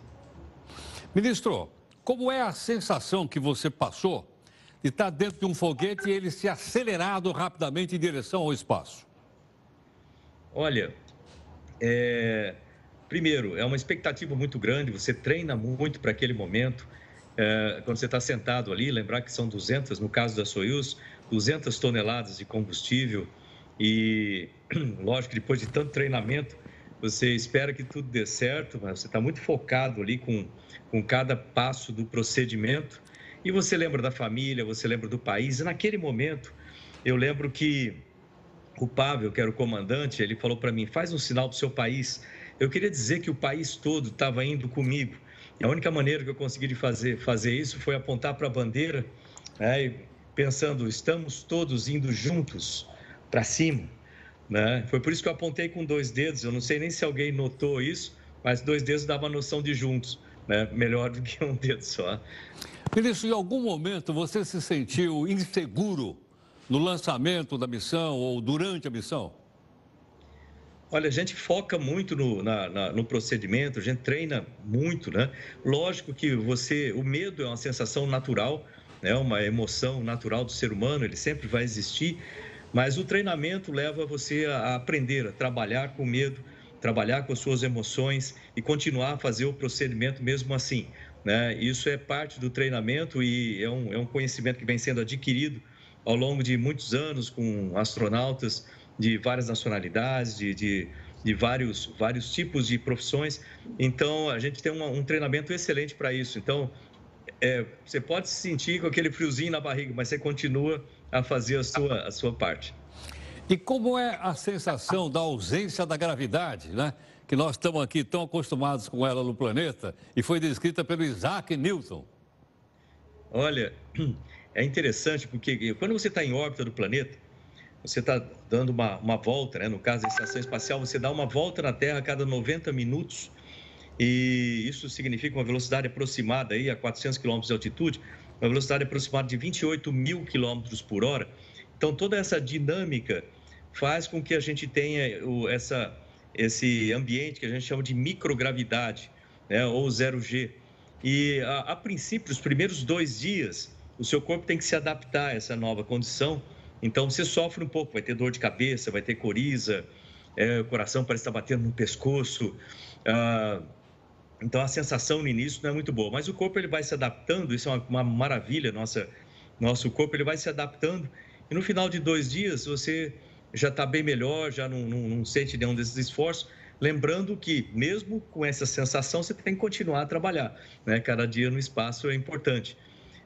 Ministro, como é a sensação que você passou de estar dentro de um foguete e ele se acelerado rapidamente em direção ao espaço? Olha, é, primeiro, é uma expectativa muito grande, você treina muito para aquele momento. É, quando você está sentado ali, lembrar que são 200, no caso da Soyuz, 200 toneladas de combustível e, lógico, depois de tanto treinamento, você espera que tudo dê certo, mas você está muito focado ali com, com cada passo do procedimento e você lembra da família, você lembra do país. E naquele momento, eu lembro que o Pavel, que era o comandante, ele falou para mim: faz um sinal para o seu país. Eu queria dizer que o país todo estava indo comigo. E a única maneira que eu consegui de fazer, fazer isso foi apontar para a bandeira, né, pensando: estamos todos indo juntos para cima. Né? Foi por isso que eu apontei com dois dedos. Eu não sei nem se alguém notou isso, mas dois dedos dava a noção de juntos, né? melhor do que um dedo só. Ministro, em algum momento você se sentiu inseguro no lançamento da missão ou durante a missão? Olha, a gente foca muito no, na, na, no procedimento, a gente treina muito, né? Lógico que você, o medo é uma sensação natural, né? Uma emoção natural do ser humano, ele sempre vai existir, mas o treinamento leva você a aprender a trabalhar com medo, trabalhar com as suas emoções e continuar a fazer o procedimento mesmo assim. Né? Isso é parte do treinamento e é um, é um conhecimento que vem sendo adquirido ao longo de muitos anos com astronautas de várias nacionalidades, de, de, de vários, vários tipos de profissões. Então, a gente tem um, um treinamento excelente para isso. Então, é, você pode se sentir com aquele friozinho na barriga, mas você continua a fazer a sua, a sua parte. E como é a sensação da ausência da gravidade, né? Que nós estamos aqui tão acostumados com ela no planeta e foi descrita pelo Isaac Newton. Olha, é interessante porque quando você está em órbita do planeta, você está dando uma, uma volta, né? no caso da estação espacial, você dá uma volta na Terra a cada 90 minutos e isso significa uma velocidade aproximada aí a 400 km de altitude, uma velocidade aproximada de 28 mil km por hora. Então, toda essa dinâmica faz com que a gente tenha o, essa, esse ambiente que a gente chama de microgravidade, né? ou zero G. E, a, a princípio, os primeiros dois dias, o seu corpo tem que se adaptar a essa nova condição. Então, você sofre um pouco, vai ter dor de cabeça, vai ter coriza, é, o coração parece estar batendo no pescoço. Ah, então, a sensação no início não é muito boa, mas o corpo ele vai se adaptando, isso é uma, uma maravilha, nossa, nosso corpo ele vai se adaptando e no final de dois dias você já está bem melhor, já não, não, não sente nenhum desses esforços. Lembrando que, mesmo com essa sensação, você tem que continuar a trabalhar. Né? Cada dia no espaço é importante.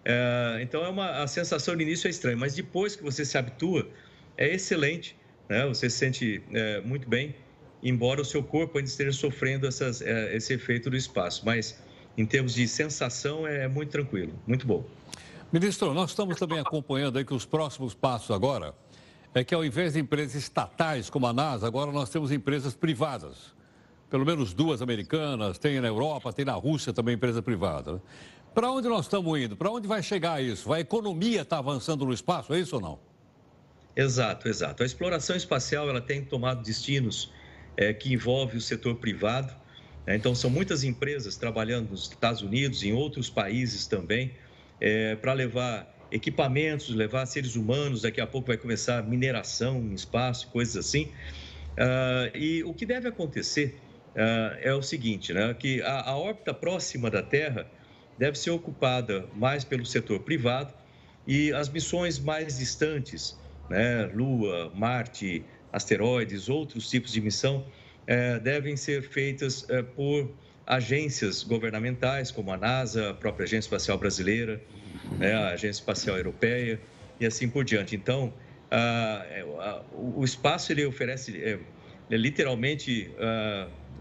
É, então, é uma, a sensação no início é estranha, mas depois que você se habitua, é excelente. Né? Você se sente é, muito bem, embora o seu corpo ainda esteja sofrendo essas, é, esse efeito do espaço. Mas, em termos de sensação, é muito tranquilo, muito bom. Ministro, nós estamos também acompanhando aí que os próximos passos agora é que, ao invés de empresas estatais como a NASA, agora nós temos empresas privadas. Pelo menos duas americanas, tem na Europa, tem na Rússia também empresa privada. Né? Para onde nós estamos indo? Para onde vai chegar isso? A economia está avançando no espaço, é isso ou não? Exato, exato. A exploração espacial ela tem tomado destinos é, que envolvem o setor privado. Né? Então, são muitas empresas trabalhando nos Estados Unidos, em outros países também, é, para levar equipamentos, levar seres humanos. Daqui a pouco vai começar mineração em espaço, coisas assim. Uh, e o que deve acontecer uh, é o seguinte, né? Que a, a órbita próxima da Terra deve ser ocupada mais pelo setor privado e as missões mais distantes, né, Lua, Marte, asteroides, outros tipos de missão, eh, devem ser feitas eh, por agências governamentais, como a NASA, a própria Agência Espacial Brasileira, né, a Agência Espacial Europeia e assim por diante. Então, é, o espaço ele oferece é, é literalmente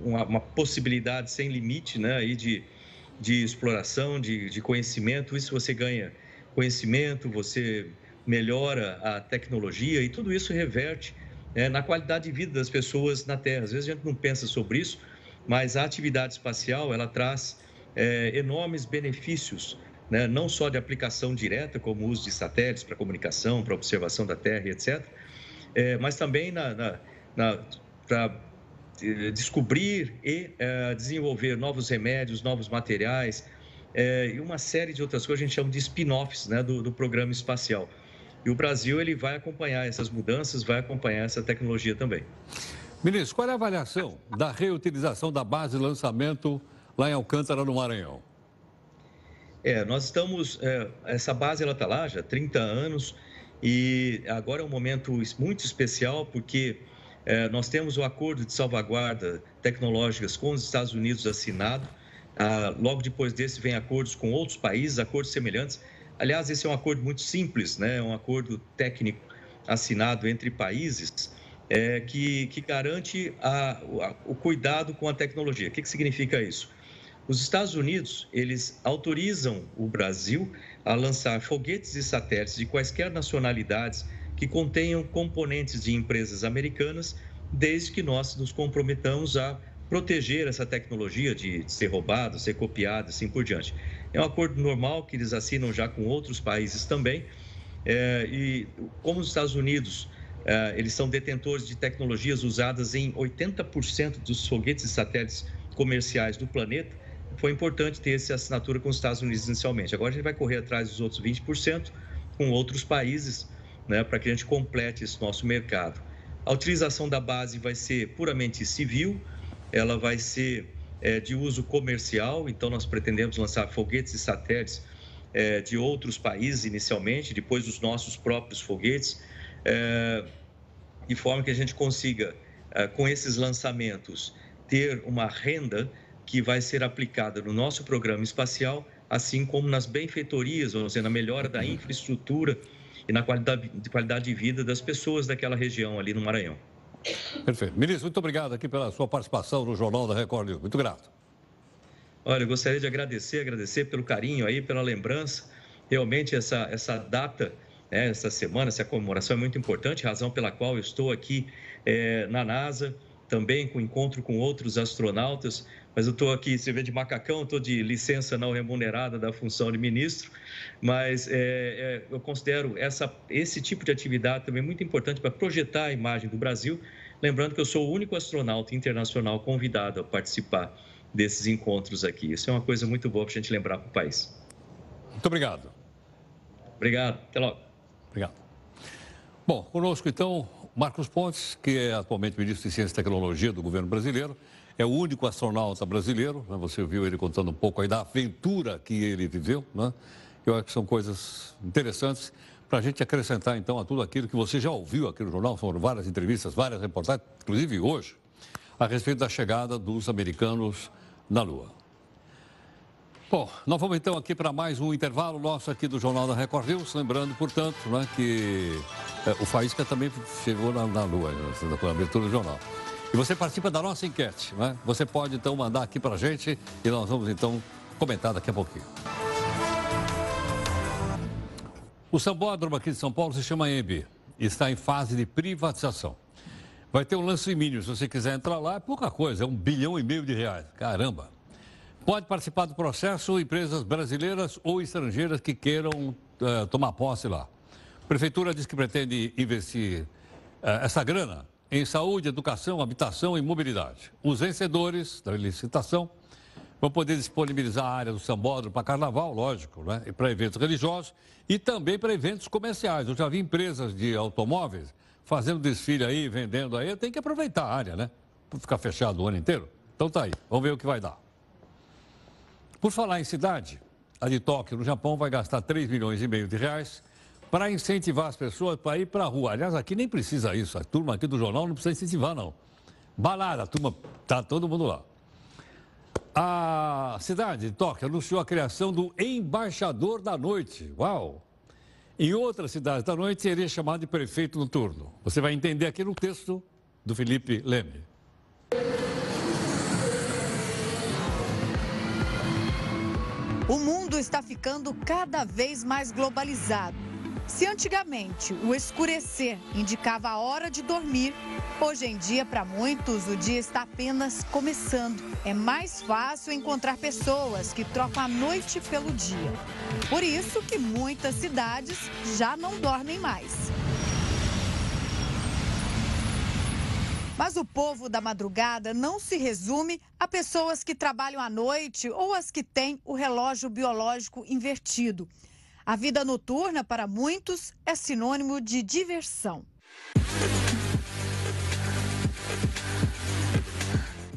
uma, uma, possibilidade sem limite né, aí de, de exploração, de, de conhecimento. Isso você ganha conhecimento, você melhora a tecnologia e tudo isso reverte é, na qualidade de vida das pessoas na Terra. Às vezes a gente não pensa sobre isso, mas a atividade espacial ela traz é, enormes benefícios, né? não só de aplicação direta, como o uso de satélites para comunicação, para observação da Terra, etc., é, mas também na, na, na para é, descobrir e é, desenvolver novos remédios, novos materiais é, e uma série de outras coisas que a gente chama de spin-offs né, do, do programa espacial. E o Brasil ele vai acompanhar essas mudanças, vai acompanhar essa tecnologia também. Ministro, qual é a avaliação da reutilização da base de lançamento lá em Alcântara, no Maranhão? É, nós estamos. É, essa base ela está lá já há 30 anos e agora é um momento muito especial porque é, nós temos o acordo de salvaguarda tecnológicas com os Estados Unidos assinado. Ah, logo depois desse, vem acordos com outros países, acordos semelhantes. Aliás, esse é um acordo muito simples, né? é um acordo técnico assinado entre países é, que, que garante a, a, o cuidado com a tecnologia. O que, que significa isso? Os Estados Unidos, eles autorizam o Brasil a lançar foguetes e satélites de quaisquer nacionalidades que contenham componentes de empresas americanas, desde que nós nos comprometamos a proteger essa tecnologia de ser roubada, ser copiada, assim por diante. É um acordo normal que eles assinam já com outros países também. É, e como os Estados Unidos, é, eles são detentores de tecnologias usadas em 80% dos foguetes e satélites comerciais do planeta, foi importante ter essa assinatura com os Estados Unidos inicialmente. Agora a gente vai correr atrás dos outros 20% com outros países, né, para que a gente complete esse nosso mercado. A utilização da base vai ser puramente civil, ela vai ser é, de uso comercial, então nós pretendemos lançar foguetes e satélites é, de outros países inicialmente, depois os nossos próprios foguetes, é, de forma que a gente consiga, é, com esses lançamentos, ter uma renda que vai ser aplicada no nosso programa espacial, assim como nas benfeitorias, ou seja, na melhora da infraestrutura e na qualidade de, qualidade de vida das pessoas daquela região ali no Maranhão. Perfeito. Ministro, muito obrigado aqui pela sua participação no Jornal da Record News. Muito grato. Olha, eu gostaria de agradecer, agradecer pelo carinho aí, pela lembrança. Realmente essa, essa data, né, essa semana, essa comemoração é muito importante, razão pela qual estou aqui é, na NASA, também com encontro com outros astronautas, mas eu estou aqui, você vê de macacão, estou de licença não remunerada da função de ministro, mas é, é, eu considero essa, esse tipo de atividade também muito importante para projetar a imagem do Brasil, lembrando que eu sou o único astronauta internacional convidado a participar desses encontros aqui. Isso é uma coisa muito boa para a gente lembrar para o país. Muito obrigado. Obrigado, até logo. Obrigado. Bom, conosco então Marcos Pontes, que é atualmente ministro de Ciência e Tecnologia do governo brasileiro é o único astronauta brasileiro, né? você viu ele contando um pouco aí da aventura que ele viveu, né? Eu acho que são coisas interessantes para a gente acrescentar então a tudo aquilo que você já ouviu aqui no jornal, foram várias entrevistas, várias reportagens, inclusive hoje, a respeito da chegada dos americanos na Lua. Bom, nós vamos então aqui para mais um intervalo nosso aqui do Jornal da Record News, lembrando, portanto, né, que é, o Faísca também chegou na, na Lua, na abertura do jornal. E você participa da nossa enquete, né? Você pode então mandar aqui para a gente e nós vamos então comentar daqui a pouquinho. O Sambódromo aqui de São Paulo se chama EMB e está em fase de privatização. Vai ter um lance mínimo, se você quiser entrar lá, é pouca coisa, é um bilhão e meio de reais. Caramba! Pode participar do processo empresas brasileiras ou estrangeiras que queiram uh, tomar posse lá. A Prefeitura diz que pretende investir uh, essa grana em saúde, educação, habitação e mobilidade. Os vencedores da licitação vão poder disponibilizar a área do sambódromo para carnaval, lógico, né? e para eventos religiosos e também para eventos comerciais. Eu já vi empresas de automóveis fazendo desfile aí, vendendo aí, tem que aproveitar a área, né? Para ficar fechado o ano inteiro. Então tá aí, vamos ver o que vai dar. Por falar em cidade, a de Tóquio, no Japão, vai gastar 3 milhões e meio de reais para incentivar as pessoas para ir para a rua. Aliás, aqui nem precisa isso. A turma aqui do jornal não precisa incentivar, não. Balada, a turma, tá todo mundo lá. A cidade de Tóquio anunciou a criação do Embaixador da Noite. Uau! Em outras cidades da noite seria chamado de prefeito noturno. Você vai entender aqui no texto do Felipe Leme. O mundo está ficando cada vez mais globalizado. Se antigamente o escurecer indicava a hora de dormir, hoje em dia, para muitos, o dia está apenas começando. É mais fácil encontrar pessoas que trocam a noite pelo dia. Por isso que muitas cidades já não dormem mais. Mas o povo da madrugada não se resume a pessoas que trabalham à noite ou as que têm o relógio biológico invertido. A vida noturna, para muitos, é sinônimo de diversão.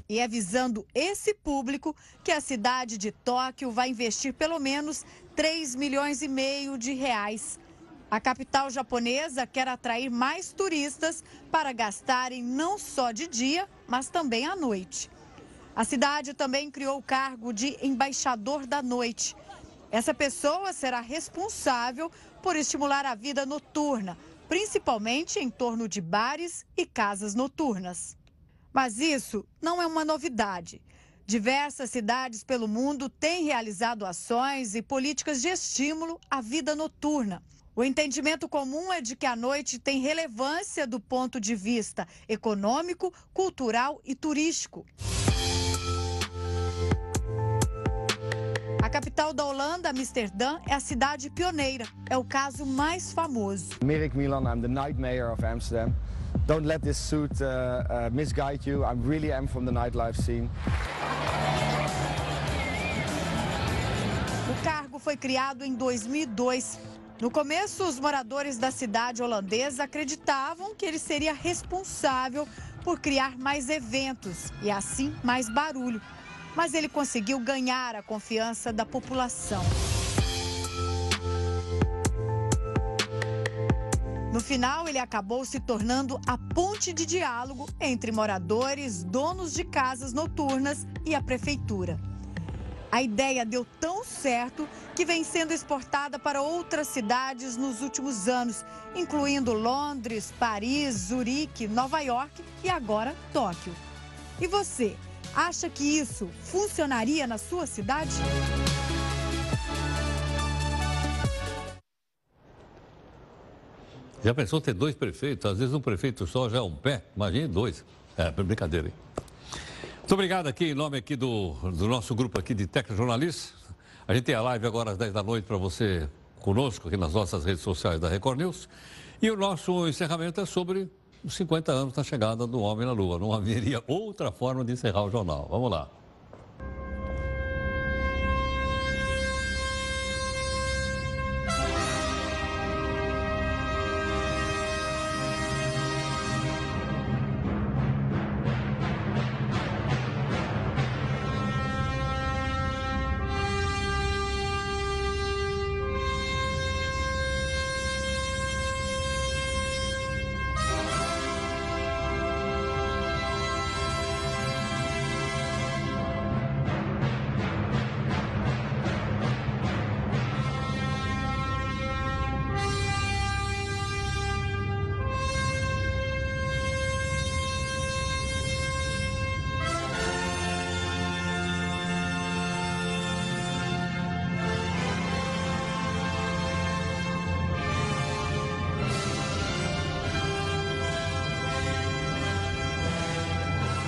E é visando esse público que a cidade de Tóquio vai investir pelo menos 3 milhões e meio de reais. A capital japonesa quer atrair mais turistas para gastarem não só de dia, mas também à noite. A cidade também criou o cargo de embaixador da noite essa pessoa será responsável por estimular a vida noturna, principalmente em torno de bares e casas noturnas. Mas isso não é uma novidade. Diversas cidades pelo mundo têm realizado ações e políticas de estímulo à vida noturna. O entendimento comum é de que a noite tem relevância do ponto de vista econômico, cultural e turístico. A capital da Holanda, Amsterdã, é a cidade pioneira. É o caso mais famoso. Mirik Milan, I'm the night mayor of Amsterdam. Don't let this suit uh, uh, misguide you. I really am from the nightlife scene. O cargo foi criado em 2002. No começo, os moradores da cidade holandesa acreditavam que ele seria responsável por criar mais eventos e, assim, mais barulho mas ele conseguiu ganhar a confiança da população. No final, ele acabou se tornando a ponte de diálogo entre moradores, donos de casas noturnas e a prefeitura. A ideia deu tão certo que vem sendo exportada para outras cidades nos últimos anos, incluindo Londres, Paris, Zurique, Nova York e agora Tóquio. E você, Acha que isso funcionaria na sua cidade? Já pensou ter dois prefeitos? Às vezes um prefeito só já é um pé, imagine dois. É, brincadeira, hein? Muito obrigado aqui, em nome aqui do, do nosso grupo aqui de Tecnojornalistas. A gente tem a live agora às 10 da noite para você conosco aqui nas nossas redes sociais da Record News. E o nosso encerramento é sobre os 50 anos da chegada do homem na Lua. Não haveria outra forma de encerrar o jornal. Vamos lá.